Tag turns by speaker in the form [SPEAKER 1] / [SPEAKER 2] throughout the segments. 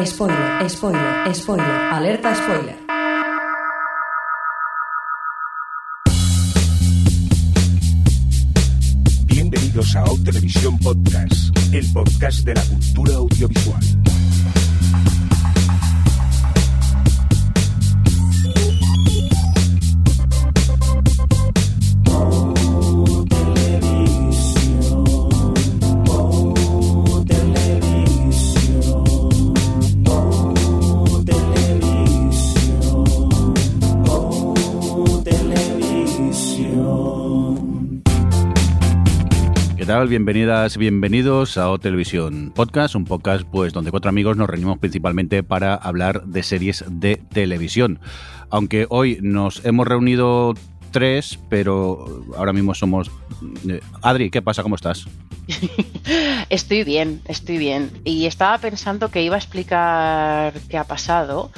[SPEAKER 1] Spoiler, spoiler, spoiler, alerta spoiler.
[SPEAKER 2] Bienvenidos a O Televisión Podcast, el podcast de la cultura audiovisual.
[SPEAKER 3] Bienvenidas, bienvenidos a O Televisión Podcast, un podcast pues donde cuatro amigos nos reunimos principalmente para hablar de series de televisión. Aunque hoy nos hemos reunido tres, pero ahora mismo somos... eh, Adri, ¿qué pasa? ¿Cómo estás?
[SPEAKER 4] Estoy bien, estoy bien. Y estaba pensando que iba a explicar qué ha pasado,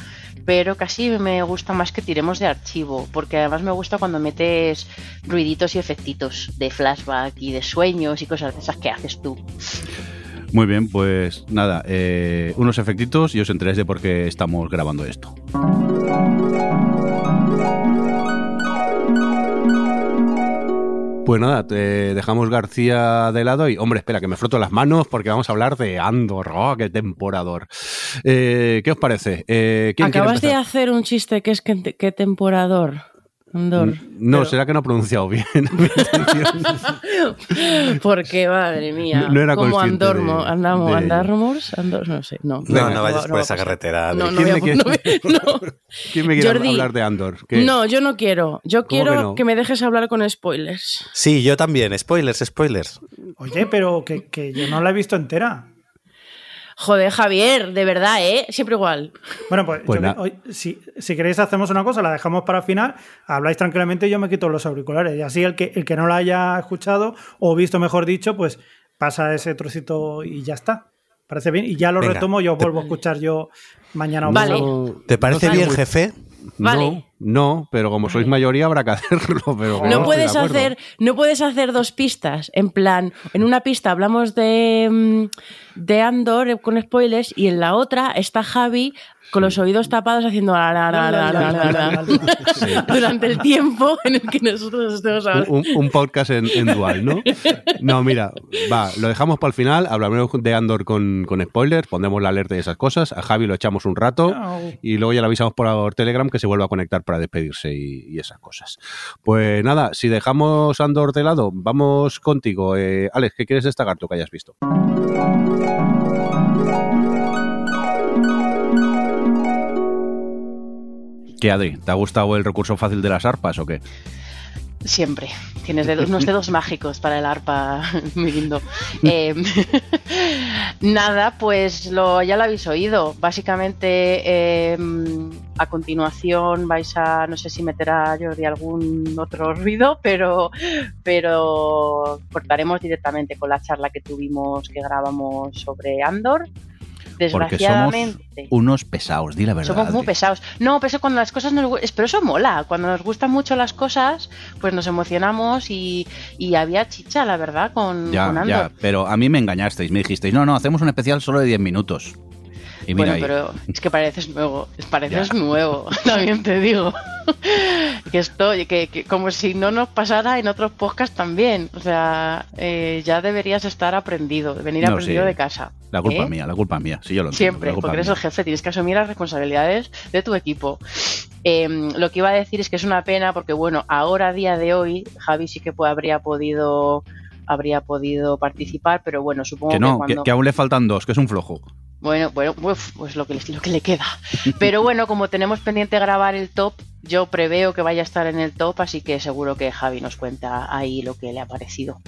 [SPEAKER 4] pero casi me gusta más que tiremos de archivo, porque además me gusta cuando metes ruiditos y efectitos de flashback y de sueños y cosas de esas que haces tú.
[SPEAKER 3] Muy bien, pues nada, eh, unos efectitos y os enteréis de por qué estamos grabando esto. Pues nada, te dejamos García de lado y, hombre, espera, que me froto las manos porque vamos a hablar de Andor. ¡Oh, qué temporador! Eh, ¿Qué os parece? Eh, ¿quién quiere
[SPEAKER 5] Acabas de hacer un chiste que es que, que temporador. Andor.
[SPEAKER 3] No, será que no he pronunciado bien.
[SPEAKER 5] Porque, madre mía.
[SPEAKER 3] No- no era
[SPEAKER 5] como Andormo,
[SPEAKER 3] de-
[SPEAKER 5] andamos,
[SPEAKER 3] de-
[SPEAKER 5] Andarmos, Andor, no sé, no.
[SPEAKER 6] No, no, vayas por
[SPEAKER 5] va
[SPEAKER 6] esa carretera.
[SPEAKER 5] No, no,
[SPEAKER 3] ¿Quién me quiere-
[SPEAKER 5] no voy- no.
[SPEAKER 3] ¿Quién me quiere
[SPEAKER 5] Jordi.
[SPEAKER 3] hablar de Andor? ¿Qué?
[SPEAKER 5] No, yo no quiero. Yo
[SPEAKER 3] ¿Cómo
[SPEAKER 5] quiero
[SPEAKER 3] que
[SPEAKER 5] que,
[SPEAKER 3] no?
[SPEAKER 5] me dejes hablar con spoilers.
[SPEAKER 6] Sí, yo también. Spoilers, spoilers.
[SPEAKER 7] Oye, pero que, que yo no la he visto entera.
[SPEAKER 5] Joder, Javier, de verdad, ¿eh? Siempre igual.
[SPEAKER 7] Bueno, pues,
[SPEAKER 3] Pues
[SPEAKER 7] yo- hoy- si, si queréis hacemos una cosa, la dejamos para el final, habláis tranquilamente y yo me quito los auriculares. Y así el que, el que no la haya escuchado o visto, mejor dicho, pues pasa ese trocito y ya está. Parece bien. Y ya lo
[SPEAKER 6] Venga.
[SPEAKER 7] retomo, yo vuelvo a escuchar yo mañana o
[SPEAKER 5] Vale.
[SPEAKER 6] ¿Te parece bien, jefe?
[SPEAKER 5] Vale.
[SPEAKER 3] No, no, pero como sois mayoría habrá que hacerlo. Pero
[SPEAKER 5] No, puedes hacer, no puedes hacer dos pistas. En plan, en una pista hablamos de, mm, de Andor eh, con spoilers y en la otra está Javi con los oídos tapados haciendo la, la, la, la, la, la, la, durante el tiempo en el que nosotros estemos hablando.
[SPEAKER 3] Un, un podcast en, en dual, ¿no? No, mira, va, lo dejamos para el final, hablaremos de Andor con, con spoilers, pondremos la alerta y esas cosas, a Javi lo echamos un rato
[SPEAKER 7] No.
[SPEAKER 3] y luego ya le avisamos por Telegram que se vuelva a conectar para despedirse y, y esas cosas. Pues nada, si dejamos Andor de lado, vamos contigo. Eh, Alex, ¿qué quieres destacar tú que hayas visto? ¿Qué, Adri? ¿Te ha gustado el recurso fácil de las arpas o qué?
[SPEAKER 4] Siempre. Tienes dedos- unos dedos mágicos para el arpa, muy lindo. Eh, nada, pues lo, ya lo habéis oído. Básicamente, eh, a continuación vais a, no sé si meterá Jordi algún otro ruido, pero, pero cortaremos directamente con la charla que tuvimos, que grabamos sobre Andor.
[SPEAKER 3] Porque somos
[SPEAKER 4] Desgraciadamente.
[SPEAKER 3] unos pesados, di la verdad.
[SPEAKER 4] Somos muy pesados. No, pero eso cuando las cosas nos Pero eso mola. Cuando nos gustan mucho las cosas, pues nos emocionamos y, y había chicha, la verdad, con,
[SPEAKER 3] Ya,
[SPEAKER 4] con Andor.
[SPEAKER 3] ya, pero a mí me engañasteis, me dijisteis, no, no, hacemos un especial solo de 10 minutos. Y mira
[SPEAKER 4] bueno,
[SPEAKER 3] ahí.
[SPEAKER 4] pero es que pareces nuevo. Pareces
[SPEAKER 3] Ya.
[SPEAKER 4] nuevo, también te digo. que esto, que, que como si no nos pasara en otros podcasts también. O sea, eh, ya deberías estar aprendido, venir
[SPEAKER 3] No,
[SPEAKER 4] aprendido
[SPEAKER 3] sí.
[SPEAKER 4] de casa.
[SPEAKER 3] La culpa
[SPEAKER 4] ¿eh?
[SPEAKER 3] es mía, la culpa es mía, sí, yo lo entiendo.
[SPEAKER 4] Siempre, porque
[SPEAKER 3] es
[SPEAKER 4] eres el jefe, tienes que asumir las responsabilidades de tu equipo. Eh, lo que iba a decir es que es una pena porque, bueno, ahora a día de hoy, Javi sí que habría podido habría podido participar, pero bueno, supongo
[SPEAKER 3] Que no, que,
[SPEAKER 4] cuando...
[SPEAKER 3] que aún le faltan dos, que es un flojo.
[SPEAKER 4] Bueno, bueno, uf, pues lo que, le- lo que le queda. Pero bueno, como tenemos pendiente grabar el top, yo preveo que vaya a estar en el top, así que seguro que Javi nos cuenta ahí lo que le ha parecido.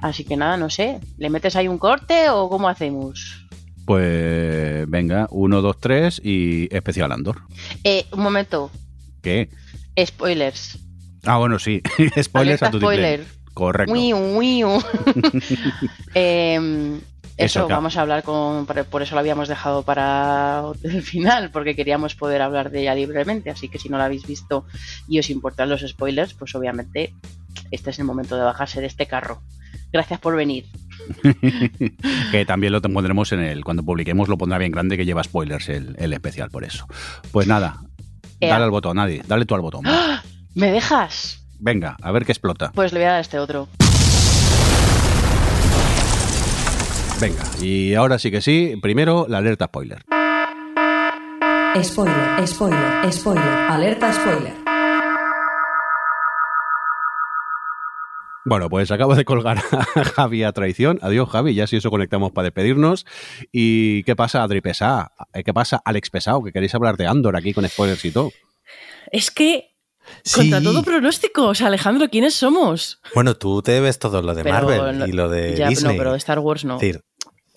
[SPEAKER 4] Así que nada, no sé, ¿le metes ahí un corte o cómo hacemos?
[SPEAKER 3] Pues venga, uno, dos, tres y especial Andor.
[SPEAKER 4] Eh, un momento,
[SPEAKER 3] ¿Qué?
[SPEAKER 4] spoilers.
[SPEAKER 3] Ah, bueno, sí. Spoilers
[SPEAKER 4] Alerta
[SPEAKER 3] a tu
[SPEAKER 4] spoiler.
[SPEAKER 3] Correcto.
[SPEAKER 4] Uiu, uiu. Em,
[SPEAKER 3] Eso,
[SPEAKER 4] eso,
[SPEAKER 3] claro.
[SPEAKER 4] vamos a hablar con. Por eso lo habíamos dejado para el final, porque queríamos poder hablar de ella libremente. Así que si no la habéis visto y os importan los spoilers, pues obviamente este es el momento de bajarse de este carro. Gracias por venir.
[SPEAKER 3] que también lo pondremos en el. Cuando publiquemos, lo pondrá bien grande que lleva spoilers el, el especial por eso. Pues nada,
[SPEAKER 8] Ea.
[SPEAKER 3] dale al botón, nadie. Dale tú al botón.
[SPEAKER 8] ¡Ah! ¿Me dejas?
[SPEAKER 3] Venga, a ver qué explota.
[SPEAKER 8] Pues le voy a dar a este otro.
[SPEAKER 3] Venga, y ahora sí que sí. Primero, la alerta spoiler.
[SPEAKER 1] Spoiler, spoiler, spoiler, alerta spoiler.
[SPEAKER 3] Bueno, pues acabo de colgar a Javi a traición. Adiós, Javi. Ya si eso conectamos para despedirnos. ¿Y qué pasa, Adri Pesá? ¿Qué pasa, Alex Pesao? Que queréis hablar de Andor aquí con spoilers y todo.
[SPEAKER 4] Es que,
[SPEAKER 6] Sí.
[SPEAKER 4] contra todo pronóstico, o sea, Alejandro, ¿quiénes somos?
[SPEAKER 6] Bueno, tú te ves todo lo de
[SPEAKER 4] Pero
[SPEAKER 6] Marvel
[SPEAKER 4] lo-
[SPEAKER 6] y lo de
[SPEAKER 4] ya,
[SPEAKER 6] Disney.
[SPEAKER 4] No, pero Star Wars no.
[SPEAKER 6] Es decir,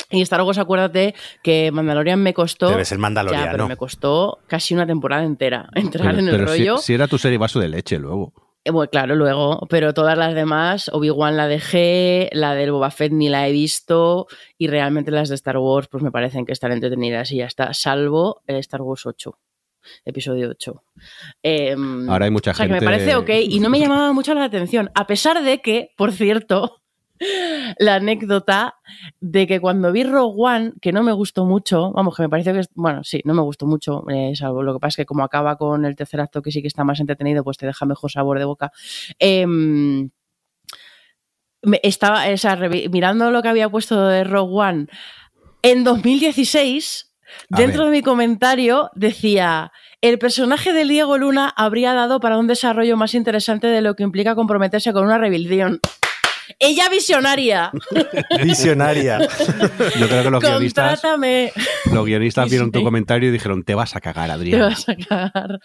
[SPEAKER 4] Y Star Wars, acuérdate que Mandalorian me costó.
[SPEAKER 6] Debe ser Mandaloriano.
[SPEAKER 4] Ya, pero me costó casi una temporada entera entrar
[SPEAKER 3] Pero,
[SPEAKER 4] en el
[SPEAKER 3] pero si-
[SPEAKER 4] rollo.
[SPEAKER 3] si, era tu serie vaso de leche luego.
[SPEAKER 4] Eh, Bueno, claro, luego, pero todas las demás, Obi-Wan la dejé, la del Boba Fett ni la he visto, y realmente las de Star Wars, pues me parecen que están entretenidas y ya está, salvo el Star Wars 8, episodio 8. Em,
[SPEAKER 3] Ahora hay mucha
[SPEAKER 4] o sea,
[SPEAKER 3] gente.
[SPEAKER 4] que me parece ok y no me llamaba mucho la atención, a pesar de que, por cierto, la anécdota de que cuando vi Rogue One, que no me gustó mucho, vamos, que me parece que, bueno, sí, no me gustó mucho, eh, salvo lo que pasa es que como acaba con el tercer acto que sí que está más entretenido, pues te deja mejor sabor de boca. Em, estaba, o sea, mirando lo que había puesto de Rogue One en 2016,
[SPEAKER 6] A
[SPEAKER 4] dentro
[SPEAKER 6] ver.
[SPEAKER 4] de mi comentario decía, el personaje de Diego Luna habría dado para un desarrollo más interesante de lo que implica comprometerse con una rebelión. Ella visionaria.
[SPEAKER 6] visionaria.
[SPEAKER 3] Yo creo que los guionistas,
[SPEAKER 4] Contrátame.
[SPEAKER 3] los guionistas vieron tu comentario y dijeron: Te vas a cagar,
[SPEAKER 4] Te
[SPEAKER 3] Adrián.
[SPEAKER 4] vas a cagar.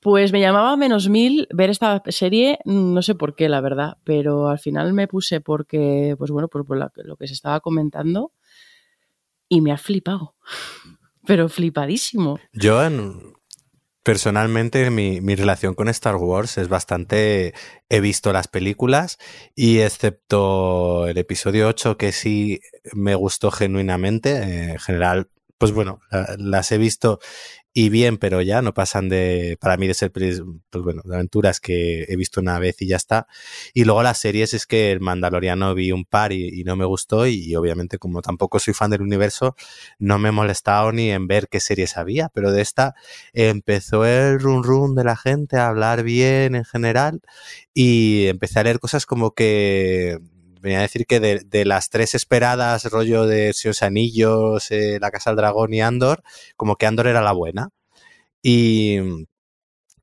[SPEAKER 4] Pues me llamaba menos mil ver esta serie, no sé por qué, la verdad, pero al final me puse porque, pues bueno, por, por la- lo que se estaba comentando y me ha flipado. Pero flipadísimo.
[SPEAKER 6] Yo, en- personalmente, mi, mi relación con Star Wars es bastante... He visto las películas y excepto el episodio 8 que sí me gustó genuinamente, en general, pues bueno, la- las he visto y bien, pero ya no pasan de, para mí de ser, pues bueno, de aventuras que he visto una vez y ya está. Y luego las series es que el Mandaloriano vi un par y, y no me gustó y, y obviamente como tampoco soy fan del universo, no me he molestado ni en ver qué series había, pero de esta empezó el run run de la gente a hablar bien en general y empecé a leer cosas como que venía a decir que de, de las tres esperadas, rollo de Seos Anillos, eh, La Casa del Dragón y Andor, como que Andor era la buena. Y,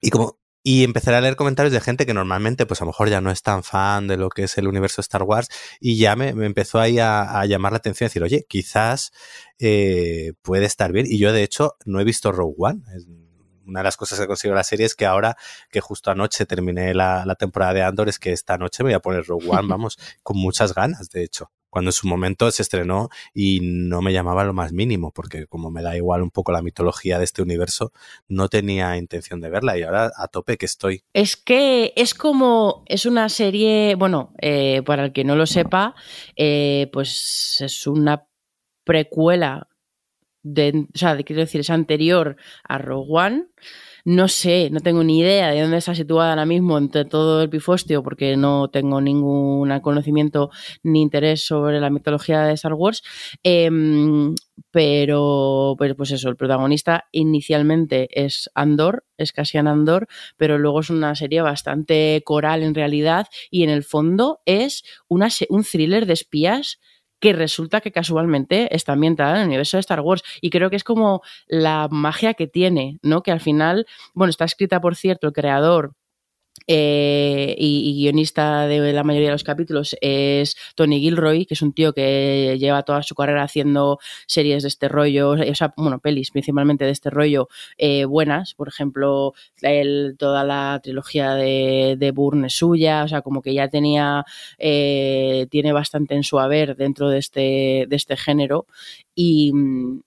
[SPEAKER 6] y como y empecé a leer comentarios de gente que normalmente, pues a lo mejor ya no es tan fan de lo que es el universo Star Wars, y ya me, me empezó ahí a, a llamar la atención, decir, oye, quizás eh, puede estar bien. Y yo, de hecho, no he visto Rogue One. Una de las cosas que consigo la serie es que ahora que justo anoche terminé la, la temporada de Andor, es que esta noche me voy a poner Rogue One, vamos, con muchas ganas, de hecho. Cuando en su momento se estrenó y no me llamaba lo más mínimo, porque como me da igual un poco la mitología de este universo, no tenía intención de verla y ahora a tope que estoy.
[SPEAKER 4] Es que es como, es una serie, bueno, eh, para el que no lo sepa, eh, pues es una precuela, de, o sea, quiero decir, es anterior a Rogue One. No sé, no tengo ni idea de dónde está situada ahora mismo entre todo el pifostio, porque no tengo ningún conocimiento ni interés sobre la mitología de Star Wars. Em, pero, pero, pues eso, el protagonista inicialmente es Andor, es Cassian Andor, pero luego es una serie bastante coral en realidad y en el fondo es un thriller de espías que resulta que casualmente está ambientada en el universo de Star Wars y creo que es como la magia que tiene, ¿no? Que al final, bueno, está escrita por cierto el creador eh, y, guionista de la mayoría de los capítulos es Tony Gilroy, que es un tío que lleva toda su carrera haciendo series de este rollo, o sea, bueno, pelis principalmente de este rollo eh, buenas, por ejemplo, el- toda la trilogía de, de es suya, o sea, como que ya tenía, eh, tiene bastante en su haber dentro de este, de este género Y,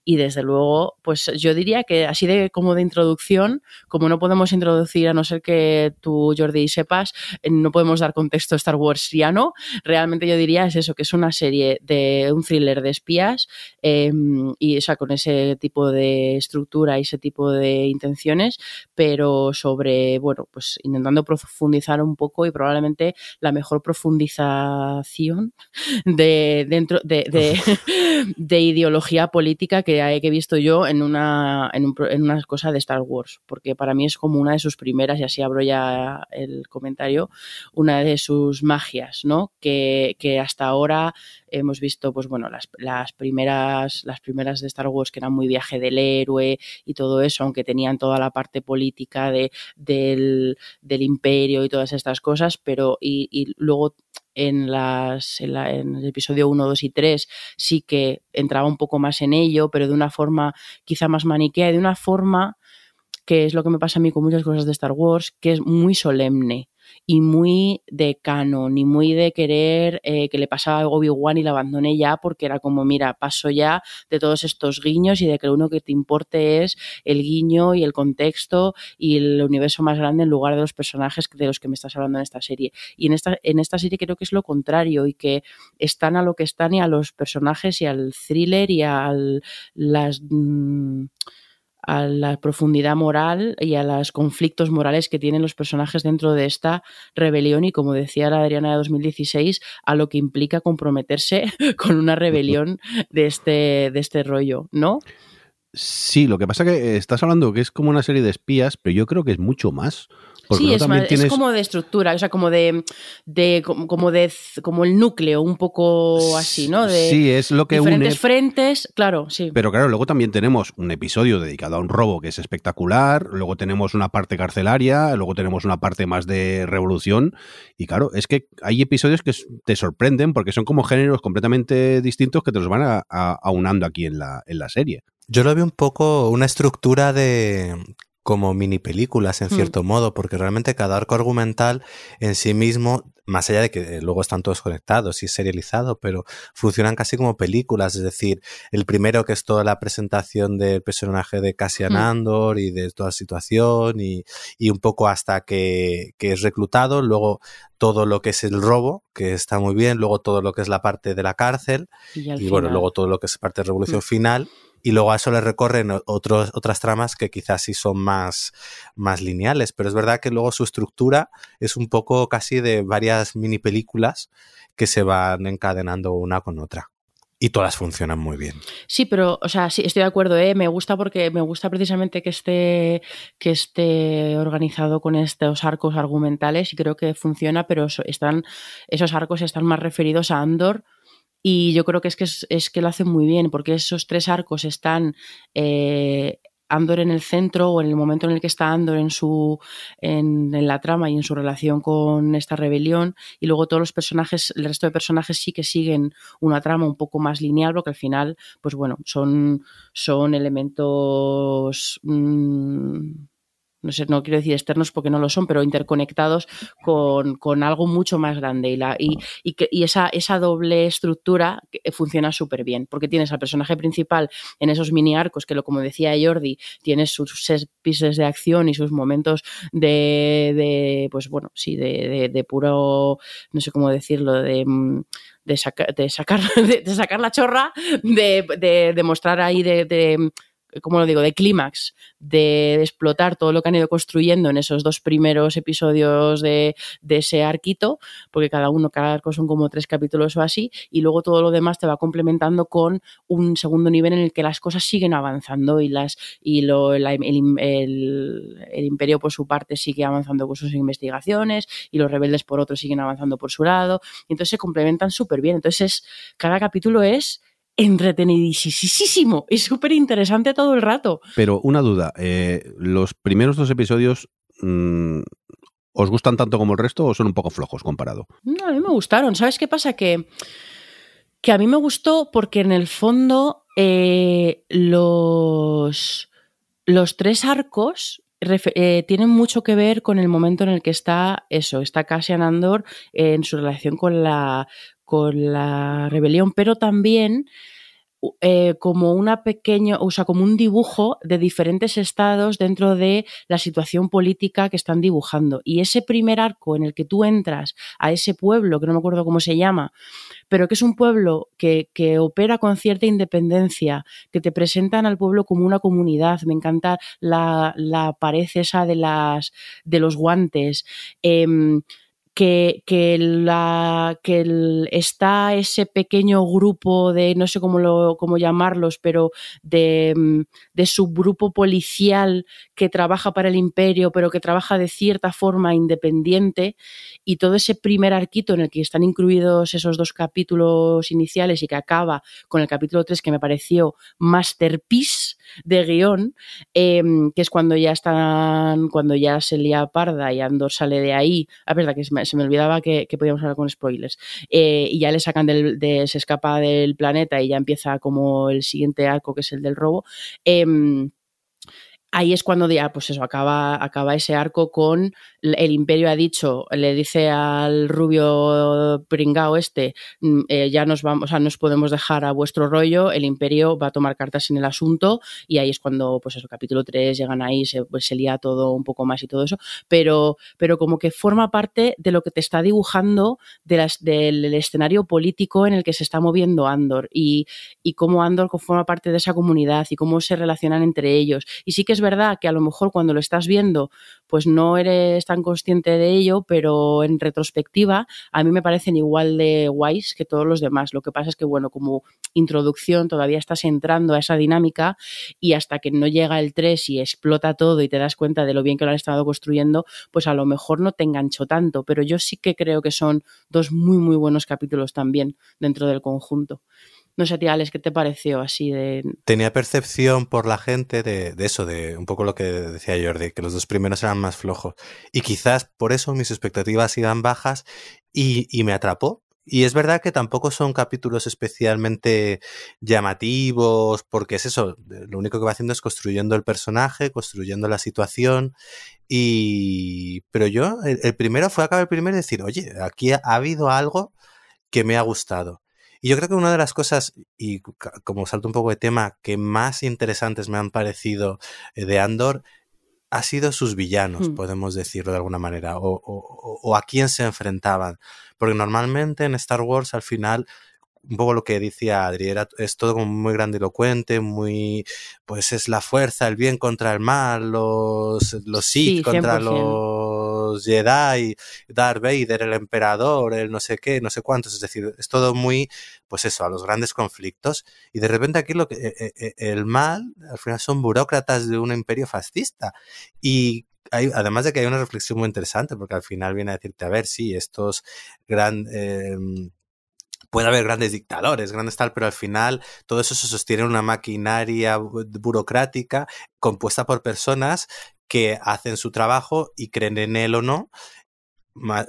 [SPEAKER 4] y, desde luego, pues yo diría que así de como de introducción, como no podemos introducir, a no ser que tú, Jordi, sepas, no podemos dar contexto a Star Wars ya no, realmente yo diría es eso, que es una serie de un thriller de espías eh, y o sea, con ese tipo de estructura y ese tipo de intenciones, pero sobre, bueno, pues intentando profundizar un poco y probablemente la mejor profundización de dentro de, de, de ideología política que he, que he visto yo en una, en, un, en, una cosa de Star Wars, porque para mí es como una de sus primeras, y así abro ya el comentario, una de sus magias, ¿no? Que, hasta ahora hemos visto, pues bueno, las, las, primeras, las primeras de Star Wars que eran muy viaje del héroe y todo eso, aunque tenían toda la parte política de, del, imperio y todas estas cosas, pero y luego en, las, en, la, en, el episodio 1, 2 y 3 sí que entraba un poco más en ello, pero de una forma quizá más maniquea y de una forma que es lo que me pasa a mí con muchas cosas de Star Wars, que es muy solemne y muy de canon y muy de querer eh, que le pasaba a Obi-Wan y la abandoné ya porque era como, mira, paso ya de todos estos guiños y de que lo único que te importe es el guiño y el contexto y el universo más grande en lugar de los personajes de los que me estás hablando en esta serie. Y en esta, en esta serie creo que es lo contrario y que están a lo que están y a los personajes y al thriller y a las... Mmm, a la profundidad moral y a los conflictos morales que tienen los personajes dentro de esta rebelión y como decía la Adriana de 2016 a lo que implica comprometerse con una rebelión de este, de este rollo, ¿no?
[SPEAKER 3] Sí, lo que pasa que estás hablando que es como una serie de espías, pero yo creo que es mucho más.
[SPEAKER 4] Porque sí, es, más, tienes... es, como de estructura, o sea, como de, de, como de como el núcleo, un poco así, ¿no? De
[SPEAKER 3] sí, es lo que
[SPEAKER 4] diferentes
[SPEAKER 3] une.
[SPEAKER 4] frentes, claro, sí.
[SPEAKER 3] Pero claro, luego también tenemos un episodio dedicado a un robo que es espectacular, luego tenemos una parte carcelaria, luego tenemos una parte más de revolución, y claro, es que hay episodios que te sorprenden porque son como géneros completamente distintos que te los van a, a, aunando aquí en la, en la serie.
[SPEAKER 6] Yo lo veo un poco una estructura de como mini películas en cierto mm. modo, porque realmente cada arco argumental en sí mismo, más allá de que luego están todos conectados y serializado, pero funcionan casi como películas, es decir, el primero que es toda la presentación del personaje de Cassian mm. Andor y de toda la situación y, y un poco hasta que, que, es reclutado, luego todo lo que es el robo, que está muy bien, luego todo lo que es la parte de la cárcel y, y bueno, luego todo lo que es parte de revolución mm. final y luego a eso le recorren otros, otras tramas que quizás sí son más, más lineales, pero es verdad que luego su estructura es un poco casi de varias mini películas que se van encadenando una con otra. Y todas funcionan muy bien.
[SPEAKER 4] Sí, pero, o sea, sí, estoy de acuerdo, ¿eh? Me gusta porque me gusta precisamente que esté, que esté organizado con estos arcos argumentales y creo que funciona, pero están, esos arcos están más referidos a Andor y yo creo que es que, es, que lo hacen muy bien, porque esos tres arcos están eh, Andor en el centro o en el momento en el que está Andor en su en, en, la trama y en su relación con esta rebelión y luego todos los personajes el resto de personajes sí que siguen una trama un poco más lineal porque al final pues bueno son son elementos mmm, no sé, no quiero decir externos porque no lo son, pero interconectados con, con algo mucho más grande. Y, la, y, y, que, y esa, esa doble estructura funciona súper bien, porque tienes al personaje principal en esos mini arcos, que lo como decía Jordi, tienes sus set pieces de acción y sus momentos de, de pues bueno, sí, de, de, de puro, no sé cómo decirlo, de de, saca, de, sacar, sacar la chorra, de, mostrar ahí de, como lo digo, de clímax, de, explotar todo lo que han ido construyendo en esos dos primeros episodios de, de, ese arquito, porque cada uno, cada arco son como tres capítulos o así, y luego todo lo demás te va complementando con un segundo nivel en el que las cosas siguen avanzando y las y lo, el, el, imperio por su parte sigue avanzando con sus investigaciones y los rebeldes por otro siguen avanzando por su lado, y entonces se complementan súper bien. Entonces, cada capítulo es entretenidísimo y súper interesante todo el rato.
[SPEAKER 3] Pero una duda, eh, ¿los primeros dos episodios mmm, os gustan tanto como el resto o son un poco flojos comparado?
[SPEAKER 4] No, a mí me gustaron. ¿Sabes qué pasa? Que, que a mí me gustó porque en el fondo eh, los, los tres arcos eh, tienen mucho que ver con el momento en el que está eso, está Cassian Andor en su relación con la, con la rebelión, pero también eh, como una pequeña, o sea, como un dibujo de diferentes estados dentro de la situación política que están dibujando. Y ese primer arco en el que tú entras a ese pueblo, que no me acuerdo cómo se llama, pero que es un pueblo que, que opera con cierta independencia, que te presentan al pueblo como una comunidad. Me encanta la, la pared esa de, las, de los guantes. Em, que, que, la, que está ese pequeño grupo de, no sé cómo, lo, cómo llamarlos, pero de, mm, de, subgrupo policial que trabaja para el imperio, pero que trabaja de cierta forma independiente, y todo ese primer arquito en el que están incluidos esos dos capítulos iniciales y que acaba con el capítulo 3 que me pareció masterpiece de guion, eh, que es cuando ya están, cuando ya se lía parda y Andor sale de ahí, a verdad que se me olvidaba que, que podíamos hablar con spoilers, eh, y ya le sacan del, de, se escapa del planeta y ya empieza como el siguiente arco que es el del robo. Eh, ahí es cuando ya, pues eso, acaba, acaba ese arco con el imperio ha dicho, le dice al rubio pringao este, mm, eh, ya nos vamos, o sea, nos podemos dejar a vuestro rollo, el imperio va a tomar cartas en el asunto y ahí es cuando, pues eso, capítulo 3 llegan ahí, se, pues, se lía todo un poco más y todo eso, pero, pero como que forma parte de lo que te está dibujando del escenario político en el que se está moviendo Andor y, y cómo Andor forma parte de esa comunidad y cómo se relacionan entre ellos. Y sí que es verdad que a lo mejor cuando lo estás viendo, pues no eres tan consciente de ello, pero en retrospectiva a mí me parecen igual de guays que todos los demás. Lo que pasa es que, bueno, como introducción todavía estás entrando a esa dinámica y hasta que no llega el 3 y explota todo y te das cuenta de lo bien que lo han estado construyendo, pues a lo mejor no te engancho tanto, pero yo sí que creo que son dos muy, muy buenos capítulos también dentro del conjunto. No sé, tía Alex, ¿qué te pareció así de...?
[SPEAKER 6] Tenía percepción por la gente de, de, eso, de un poco lo que decía Jordi, que los dos primeros eran más flojos. Y quizás por eso mis expectativas iban bajas y, y me atrapó. Y es verdad que tampoco son capítulos especialmente llamativos, porque es eso, lo único que va haciendo es construyendo el personaje, construyendo la situación. Y. Pero yo, el, primero fue acabar el primero y decir, oye, aquí ha habido algo que me ha gustado. Y yo creo que una de las cosas, y como salto un poco de tema, que más interesantes me han parecido de Andor, ha sido sus villanos, hmm. podemos decirlo de alguna manera, o, o, o, a quién se enfrentaban. Porque normalmente en Star Wars al final un poco lo que decía Adri, era, es todo como muy grandilocuente, muy, pues es la fuerza, el bien contra el mal, los, los Sith sí, contra los Jedi, Darth Vader, el emperador, el no sé qué, no sé cuántos, es decir, es todo muy, pues eso, a los grandes conflictos, y de repente aquí lo que, eh, eh, el mal, al final son burócratas de un imperio fascista, y hay, además de que hay una reflexión muy interesante, porque al final viene a decirte, a ver, sí, estos grandes, eh, puede haber grandes dictadores, grandes tal, pero al final todo eso se sostiene en una maquinaria burocrática compuesta por personas que hacen su trabajo y creen en él o no.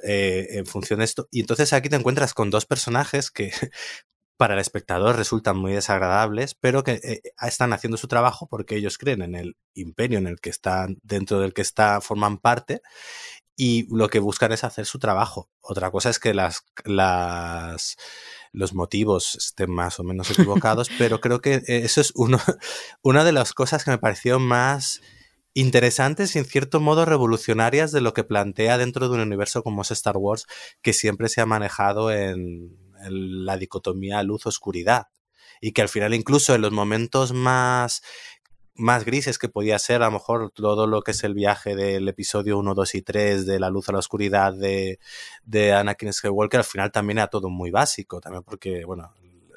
[SPEAKER 6] Eh, en función de esto. Y entonces aquí te encuentras con dos personajes que para el espectador resultan muy desagradables, pero que eh, están haciendo su trabajo porque ellos creen en el imperio en el que están, dentro del que está, forman parte, y lo que buscan es hacer su trabajo. Otra cosa es que las, las, los motivos estén más o menos equivocados, pero creo que eso es uno, una de las cosas que me pareció más interesantes y en cierto modo revolucionarias de lo que plantea dentro de un universo como es Star Wars, que siempre se ha manejado en, en la dicotomía luz-oscuridad. Y que al final, incluso en los momentos más más grises que podía ser a lo mejor todo lo que es el viaje del episodio 1, 2 y 3 de la luz a la oscuridad de, de Anakin Skywalker, al final también era todo muy básico, también porque, bueno,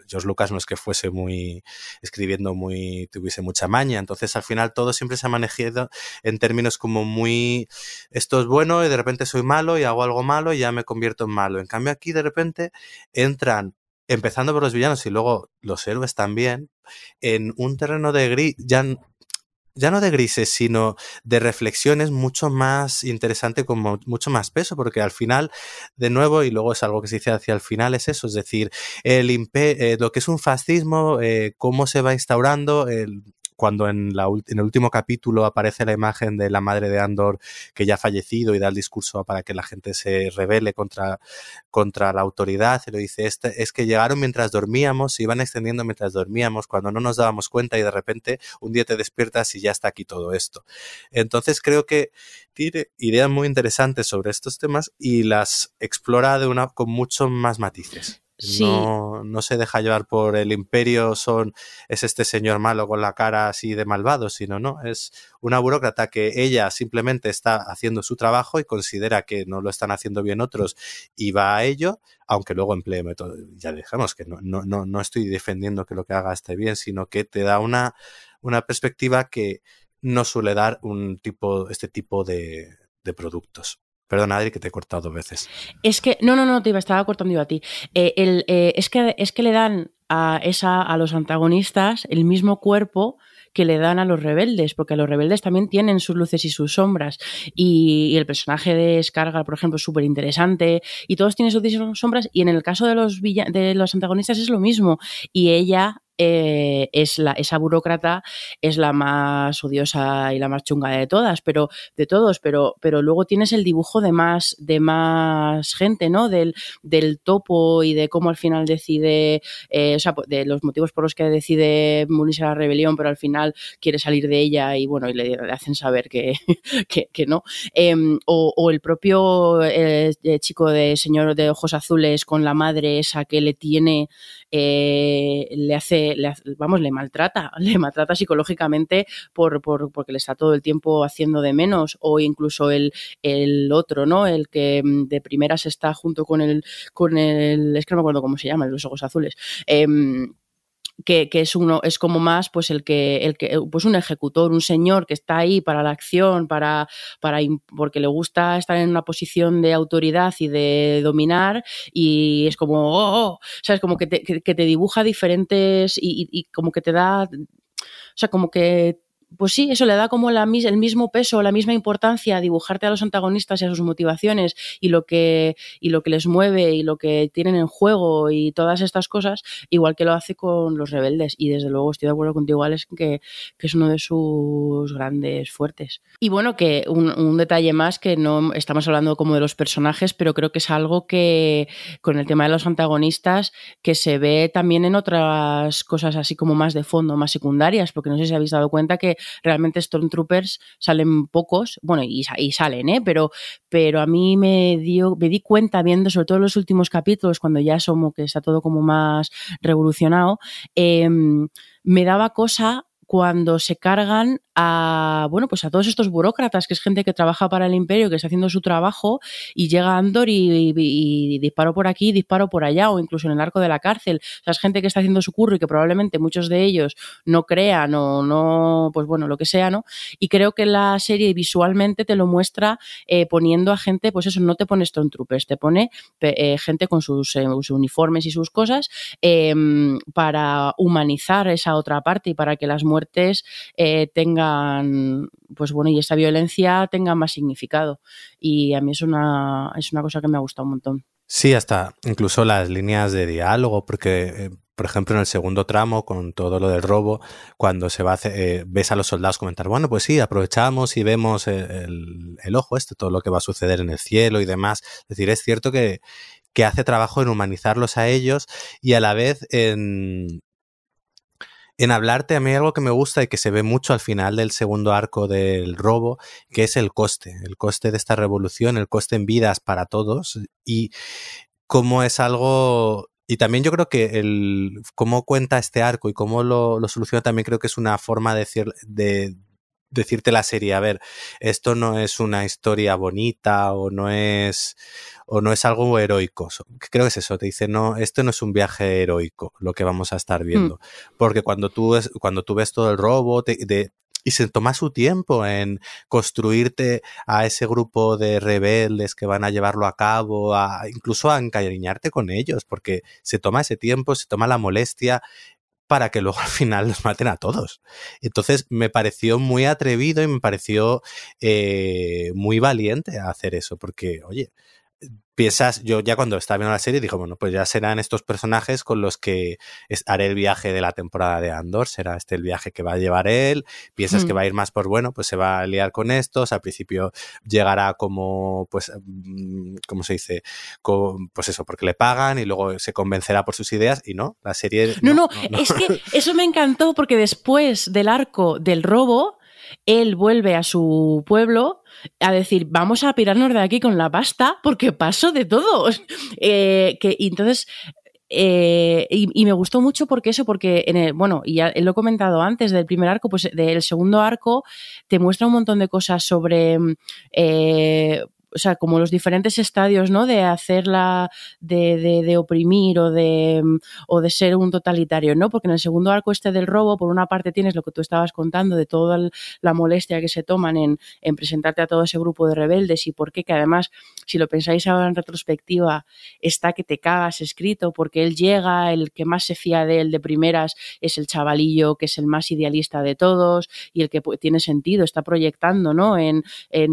[SPEAKER 6] George Lucas no es que fuese muy escribiendo muy tuviese mucha maña, entonces al final todo siempre se ha manejado en términos como muy esto es bueno y de repente soy malo y hago algo malo y ya me convierto en malo. En cambio aquí de repente entran empezando por los villanos y luego los héroes también en un terreno de gris ya ya no de grises, sino de reflexiones mucho más interesante, con mucho más peso, porque al final, de nuevo, y luego es algo que se dice hacia el final, es eso, es decir, el eh, lo que es un fascismo, eh, cómo se va instaurando, el, cuando en, la, en el último capítulo aparece la imagen de la madre de Andor que ya ha fallecido y da el discurso para que la gente se rebele contra, contra la autoridad, y lo dice, este, es que llegaron mientras dormíamos, se iban extendiendo mientras dormíamos, cuando no nos dábamos cuenta y de repente un día te despiertas y ya está aquí todo esto. Entonces creo que tiene ideas muy interesantes sobre estos temas y las explora de una con mucho más matices. No, no, se deja llevar por el imperio, son, es este señor malo con la cara así de malvado, sino no, es una burócrata que ella simplemente está haciendo su trabajo y considera que no lo están haciendo bien otros y va a ello, aunque luego emplee método. Ya dejamos que no, no, no, no estoy defendiendo que lo que haga esté bien, sino que te da una, una perspectiva que no suele dar un tipo, este tipo de productos. Perdona, Adri, que te he cortado dos veces.
[SPEAKER 4] Es que, no, no, no, te iba, estaba cortando yo a ti. Eh, el, eh, es, que, es que le dan a, esa, a los antagonistas el mismo cuerpo que le dan a los rebeldes, porque los rebeldes también tienen sus luces y sus sombras. Y, el personaje de Scarga, por ejemplo, es súper interesante, y todos tienen sus luces y sus sombras, y en el caso de los, de los antagonistas es lo mismo. Y ella eh, es la, esa burócrata es la más odiosa y la más chunga de todas, pero de todos, pero, pero luego tienes el dibujo de más, de más gente, ¿no? Del, del topo y de cómo al final decide, eh, o sea, de los motivos por los que decide unirse a la rebelión, pero al final quiere salir de ella y bueno, y le, hacen saber que, que, no. Em, o, el propio eh, chico de señor de ojos azules con la madre esa que le tiene, le hace le, vamos, le maltrata, le maltrata psicológicamente por, por, porque le está todo el tiempo haciendo de menos, o incluso el, el otro, ¿no? El que mm, de primeras está junto con el, con el, es que no me acuerdo cómo se llama, los ojos azules. Em, que, es uno, es como más pues el que, el que, pues un ejecutor, un señor que está ahí para la acción, para, para porque le gusta estar en una posición de autoridad y de dominar, y es como, oh, oh ¿sabes? Como que te, que, te dibuja diferentes y, y, como que te da. O sea, como que pues sí, eso le da como la, el mismo peso, la misma importancia a dibujarte a los antagonistas y a sus motivaciones y lo que y lo que les mueve y lo que tienen en juego y todas estas cosas, igual que lo hace con los rebeldes. Y desde luego estoy de acuerdo contigo, Alex, que, que es uno de sus grandes fuertes. Y bueno, que un, un, detalle más que no estamos hablando como de los personajes, pero creo que es algo que con el tema de los antagonistas que se ve también en otras cosas así como más de fondo, más secundarias, porque no sé si habéis dado cuenta que realmente Stormtroopers salen pocos, bueno, y, salen, ¿eh? Pero, pero a mí me dio, me di cuenta viendo sobre todo los últimos capítulos, cuando ya somos que está todo como más revolucionado, em, me daba cosa cuando se cargan a bueno pues a todos estos burócratas que es gente que trabaja para el imperio que está haciendo su trabajo y llega Andor y, y, disparo por aquí disparo por allá o incluso en el arco de la cárcel. O sea es gente que está haciendo su curro y que probablemente muchos de ellos no crean o no pues bueno lo que sea no y creo que la serie visualmente te lo muestra eh, poniendo a gente pues eso no te pone Stormtroopers te pone eh, gente con sus, eh, sus, uniformes y sus cosas em, para humanizar esa otra parte y para que las muertes tengan pues bueno, y esa violencia tenga más significado. Y a mí es una, es una cosa que me ha gustado un montón.
[SPEAKER 6] Sí, hasta incluso las líneas de diálogo, porque, eh, por ejemplo, en el segundo tramo, con todo lo del robo, cuando se va a hacer, eh, ves a los soldados comentar, bueno, pues sí, aprovechamos y vemos el, el, ojo, este, todo lo que va a suceder en el cielo y demás. Es decir, es cierto que, que hace trabajo en humanizarlos a ellos y a la vez en, en hablarte a mí algo que me gusta y que se ve mucho al final del segundo arco del robo, que es el coste, el coste de esta revolución, el coste en vidas para todos y cómo es algo y también yo creo que el cómo cuenta este arco y cómo lo, lo soluciona también creo que es una forma de, decir, de decirte la serie, a ver, esto no es una historia bonita o no es o no es algo heroico. Creo que es eso, te dice, no, esto no es un viaje heroico lo que vamos a estar mm. viendo. Porque cuando tú, cuando tú ves todo el robo de, y se toma su tiempo en construirte a ese grupo de rebeldes que van a llevarlo a cabo, a, incluso a encariñarte con ellos, porque se toma ese tiempo, se toma la molestia para que luego al final los maten a todos. Entonces me pareció muy atrevido y me pareció eh, muy valiente hacer eso, porque, oye, piensas, yo ya cuando estaba viendo la serie dije, bueno, pues ya serán estos personajes con los que es- haré el viaje de la temporada de Andor, será este el viaje que va a llevar él, piensas que va a ir más por, bueno, pues se va a liar con estos, al principio llegará como, pues, mm, ¿cómo se dice? Con- pues eso, porque le pagan y luego se convencerá por sus ideas y no, la serie...
[SPEAKER 4] No, no, es que eso me encantó porque después del arco del robo, él vuelve a su pueblo a decir, vamos a pirarnos de aquí con la pasta porque paso de todos. Eh, que, y entonces... eh, y, me gustó mucho porque eso, porque en el, bueno, y ya lo he comentado antes del primer arco, pues del segundo arco te muestra un montón de cosas sobre mm, eh, o sea, como los diferentes estadios, ¿no? De hacerla, de, oprimir o de, mm, o de ser un totalitario, ¿no? Porque en el segundo arco este del robo, por una parte tienes lo que tú estabas contando de toda la molestia que se toman en, en presentarte a todo ese grupo de rebeldes y por qué, que además, si lo pensáis ahora en retrospectiva, está que te cagas escrito, porque él llega, el que más se fía de él de primeras es el chavalillo, que es el más idealista de todos y el que pues, tiene sentido, está proyectando, ¿no? En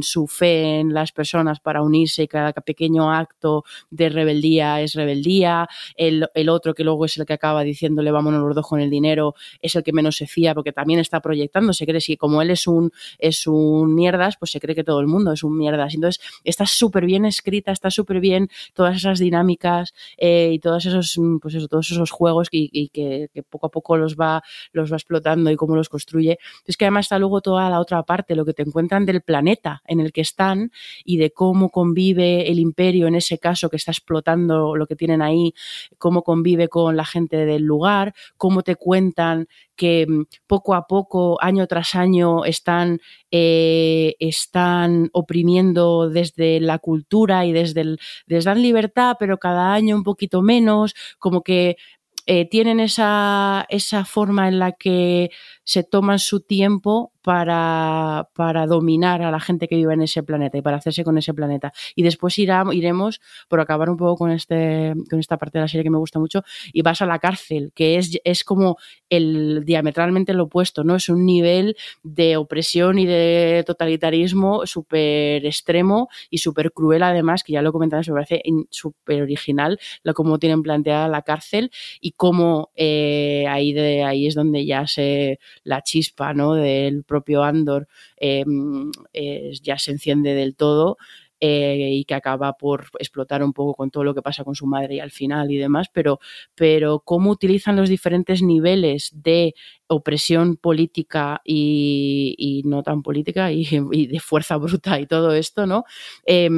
[SPEAKER 4] su fe en las personas para unirse y cada pequeño acto de rebeldía es rebeldía. El, el otro que luego es el que acaba diciéndole vámonos los dos con el dinero es el que menos se fía porque también está proyectando, se cree si como él es un, es un mierdas, pues se cree que todo el mundo es un mierdas. Entonces está súper bien escrita, está súper bien todas esas dinámicas eh, y todos esos, mm, pues todos esos juegos y, y que, que poco a poco los va, los va explotando y cómo los construye. Es que además está luego toda la otra parte, lo que te encuentran del planeta en el que están y de cómo convive el imperio en ese caso que está explotando lo que tienen ahí, cómo convive con la gente del lugar, cómo te cuentan que mm, poco a poco, año tras año, están, eh, están oprimiendo desde la cultura y desde el, les dan libertad, pero cada año un poquito menos, como que eh, tienen esa, esa forma en la que se toman su tiempo para, para dominar a la gente que vive en ese planeta y para hacerse con ese planeta. Y después irá, iremos, por acabar un poco con, este, con esta parte de la serie que me gusta mucho, y vas a la cárcel, que es, es como el diametralmente lo opuesto, ¿no? Es un nivel de opresión y de totalitarismo súper extremo y súper cruel además, que ya lo he comentado, me parece súper original lo cómo tienen planteada la cárcel y cómo eh, ahí, de, ahí es donde ya se la chispa ¿no? Propio Andor eh, ya se enciende del todo eh, y que acaba por explotar un poco con todo lo que pasa con su madre y al final y demás, pero, pero cómo utilizan los diferentes niveles de opresión política y, no tan política y, de fuerza bruta y todo esto, ¿no? Eh,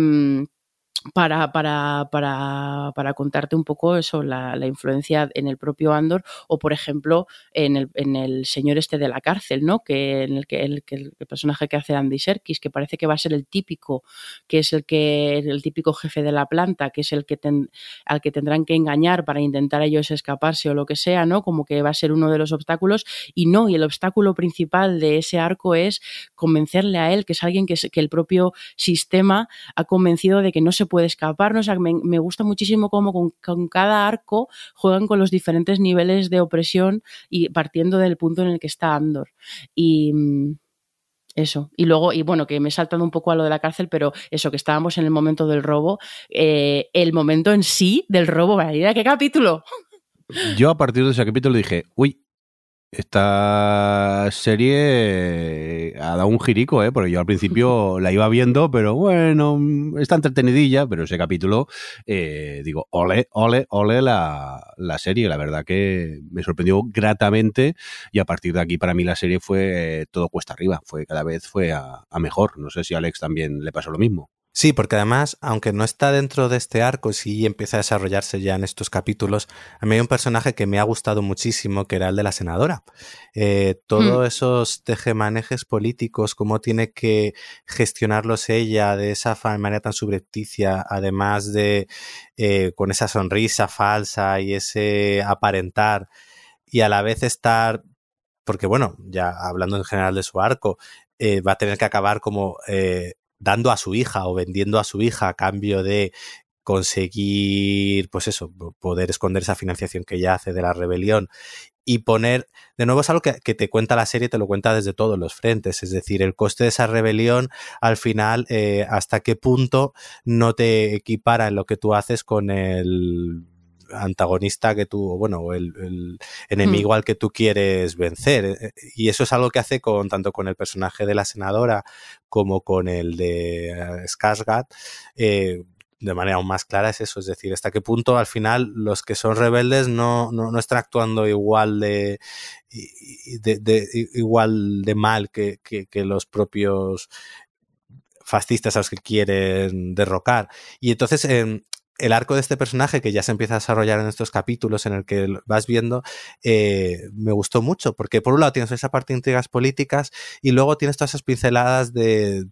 [SPEAKER 4] para, para, para, para, contarte un poco eso, la, influencia en el propio Andor o, por ejemplo, en el, en el señor este de la cárcel, ¿no? Que, en el, que, el, que el personaje que hace Andy Serkis, que parece que va a ser el típico, que es el que el típico jefe de la planta, que es el que ten, al que tendrán que engañar para intentar ellos escaparse o lo que sea, ¿no? Como que va a ser uno de los obstáculos y no, y el obstáculo principal de ese arco es convencerle a él, que es alguien que, es, que el propio sistema ha convencido de que no se puede escapar. ¿no? O sea, me, gusta muchísimo cómo con, cada arco juegan con los diferentes niveles de opresión y partiendo del punto en el que está Andor. Y. Eso. Y luego, y bueno, que me he saltado un poco a lo de la cárcel, pero eso, que estábamos en el momento del robo. Eh, el momento en sí del robo, ¿a qué capítulo?
[SPEAKER 3] Yo a partir de ese capítulo dije, uy, esta serie ha dado un girico, ¿eh? porque yo al principio la iba viendo, pero bueno, está entretenidilla, pero ese capítulo, eh, digo, ole, ole, ole la, la, serie, la verdad que me sorprendió gratamente y a partir de aquí para mí la serie fue eh, todo cuesta arriba, fue cada vez fue a, a mejor, no sé si a Alex también le pasó lo mismo.
[SPEAKER 6] Sí, porque además, aunque no está dentro de este arco, sí empieza a desarrollarse ya en estos capítulos, a mí hay un personaje que me ha gustado muchísimo, que era el de la senadora. Eh, todos mm. esos tejemanejes políticos, cómo tiene que gestionarlos ella de esa manera tan subrepticia, además de eh, con esa sonrisa falsa y ese aparentar, y a la vez estar, porque bueno, ya hablando en general de su arco, eh, va a tener que acabar como dando a su hija o vendiendo a su hija a cambio de conseguir, pues eso, poder esconder esa financiación que ella hace de la rebelión y poner, de nuevo es algo que, que, te cuenta la serie, te lo cuenta desde todos los frentes, es decir, el coste de esa rebelión al final, eh, hasta qué punto no te equipara en lo que tú haces con el antagonista que tú, bueno, el, el enemigo mm. al que tú quieres vencer. Eh, eh, y eso es algo que hace con tanto con el personaje de la senadora como con el de Skarsgård. Eh, de manera aún más clara es eso, es decir, hasta qué punto al final los que son rebeldes no, no, no están actuando igual de, de, de, igual de mal que, que, que los propios fascistas a los que quieren derrocar. Y entonces, eh, el arco de este personaje que ya se empieza a desarrollar en estos capítulos en el que vas viendo, eh, me gustó mucho, porque por un lado tienes esa parte de intrigas políticas y luego tienes todas esas pinceladas de,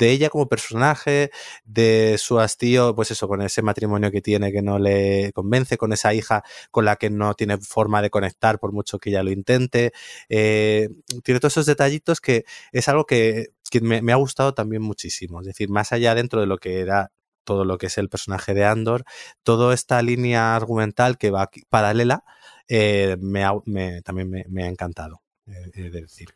[SPEAKER 6] ella como personaje, de su hastío, pues eso, con ese matrimonio que tiene que no le convence, con esa hija con la que no tiene forma de conectar por mucho que ella lo intente. Eh, tiene todos esos detallitos que es algo que, que me, me, ha gustado también muchísimo. Es decir, más allá dentro de lo que era todo lo que es el personaje de Andor, toda esta línea argumental que va aquí, paralela, eh, me, ha, me, también me, me, ha encantado, eh, he de decir.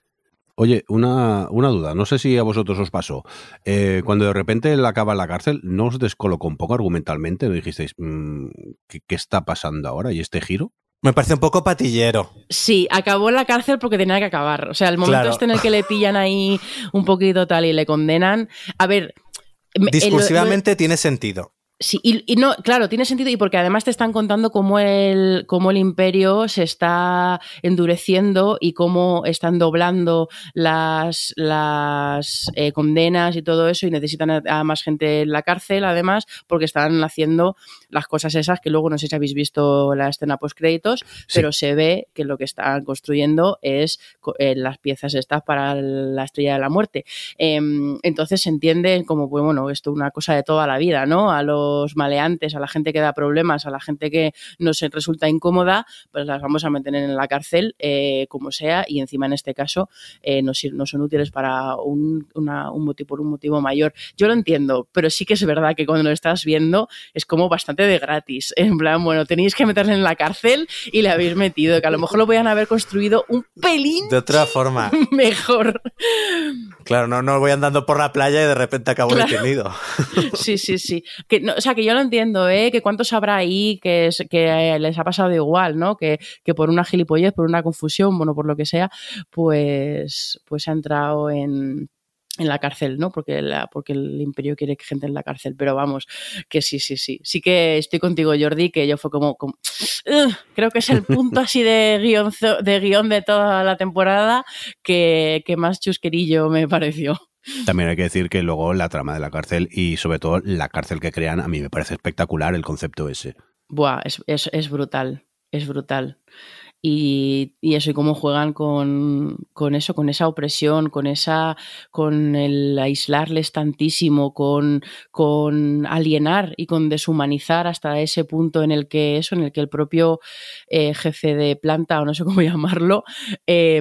[SPEAKER 3] Oye, una, una, duda, no sé si a vosotros os pasó. Eh, cuando de repente él acaba en la cárcel, ¿no os descolocó un poco argumentalmente? ¿No dijisteis, mmm, ¿qué, ¿qué, está pasando ahora? ¿Y este giro?
[SPEAKER 6] Me parece un poco patillero.
[SPEAKER 4] Sí, acabó en la cárcel porque tenía que acabar. O sea, el momento claro. este en el que le pillan ahí un poquito tal y le condenan. A ver,
[SPEAKER 6] Discursivamente el, el, tiene sentido.
[SPEAKER 4] Sí, y, y, no, claro, tiene sentido y porque además te están contando cómo el, cómo el imperio se está endureciendo y cómo están doblando las, las eh, condenas y todo eso y necesitan a, a, más gente en la cárcel además porque están haciendo las cosas esas que luego no sé si habéis visto la escena post créditos, sí. pero se ve que lo que están construyendo es eh, las piezas estas para la estrella de la muerte. Eh, entonces se entiende como, pues, bueno, esto es una cosa de toda la vida, ¿no? A los los maleantes, a la gente que da problemas, a la gente que nos resulta incómoda, pues las vamos a meter en la cárcel eh, como sea y encima en este caso eh, no, no, son útiles para un, una, un motivo, por un motivo mayor. Yo lo entiendo, pero sí que es verdad que cuando lo estás viendo es como bastante de gratis. En plan, bueno, tenéis que meterle en la cárcel y le habéis metido, que a lo mejor lo podían haber construido un pelín
[SPEAKER 6] de otra forma
[SPEAKER 4] mejor.
[SPEAKER 6] Claro, no, no voy andando por la playa y de repente acabo claro. detenido.
[SPEAKER 4] Sí, sí, sí. Que, no, o sea, que yo lo entiendo, ¿eh? Que cuántos habrá ahí que, es, que les ha pasado igual, ¿no? Que, que por una gilipollez, por una confusión, bueno, por lo que sea, pues, pues ha entrado en, en la cárcel, ¿no? Porque, la, porque el imperio quiere que gente en la cárcel, pero vamos, que sí, sí, sí. Sí que estoy contigo, Jordi, que yo fue como, como uh, creo que es el punto así de guion, de guion de toda la temporada que, que más chusquerillo me pareció.
[SPEAKER 3] También hay que decir que luego la trama de la cárcel y sobre todo la cárcel que crean, a mí me parece espectacular el concepto ese.
[SPEAKER 4] Buah, es, es, es brutal, es brutal. Y, y, eso, y cómo juegan con, con, eso, con esa opresión, con esa, con el aislarles tantísimo, con, con alienar y con deshumanizar hasta ese punto en el que eso, en el que el propio eh, jefe de planta, o no sé cómo llamarlo, eh,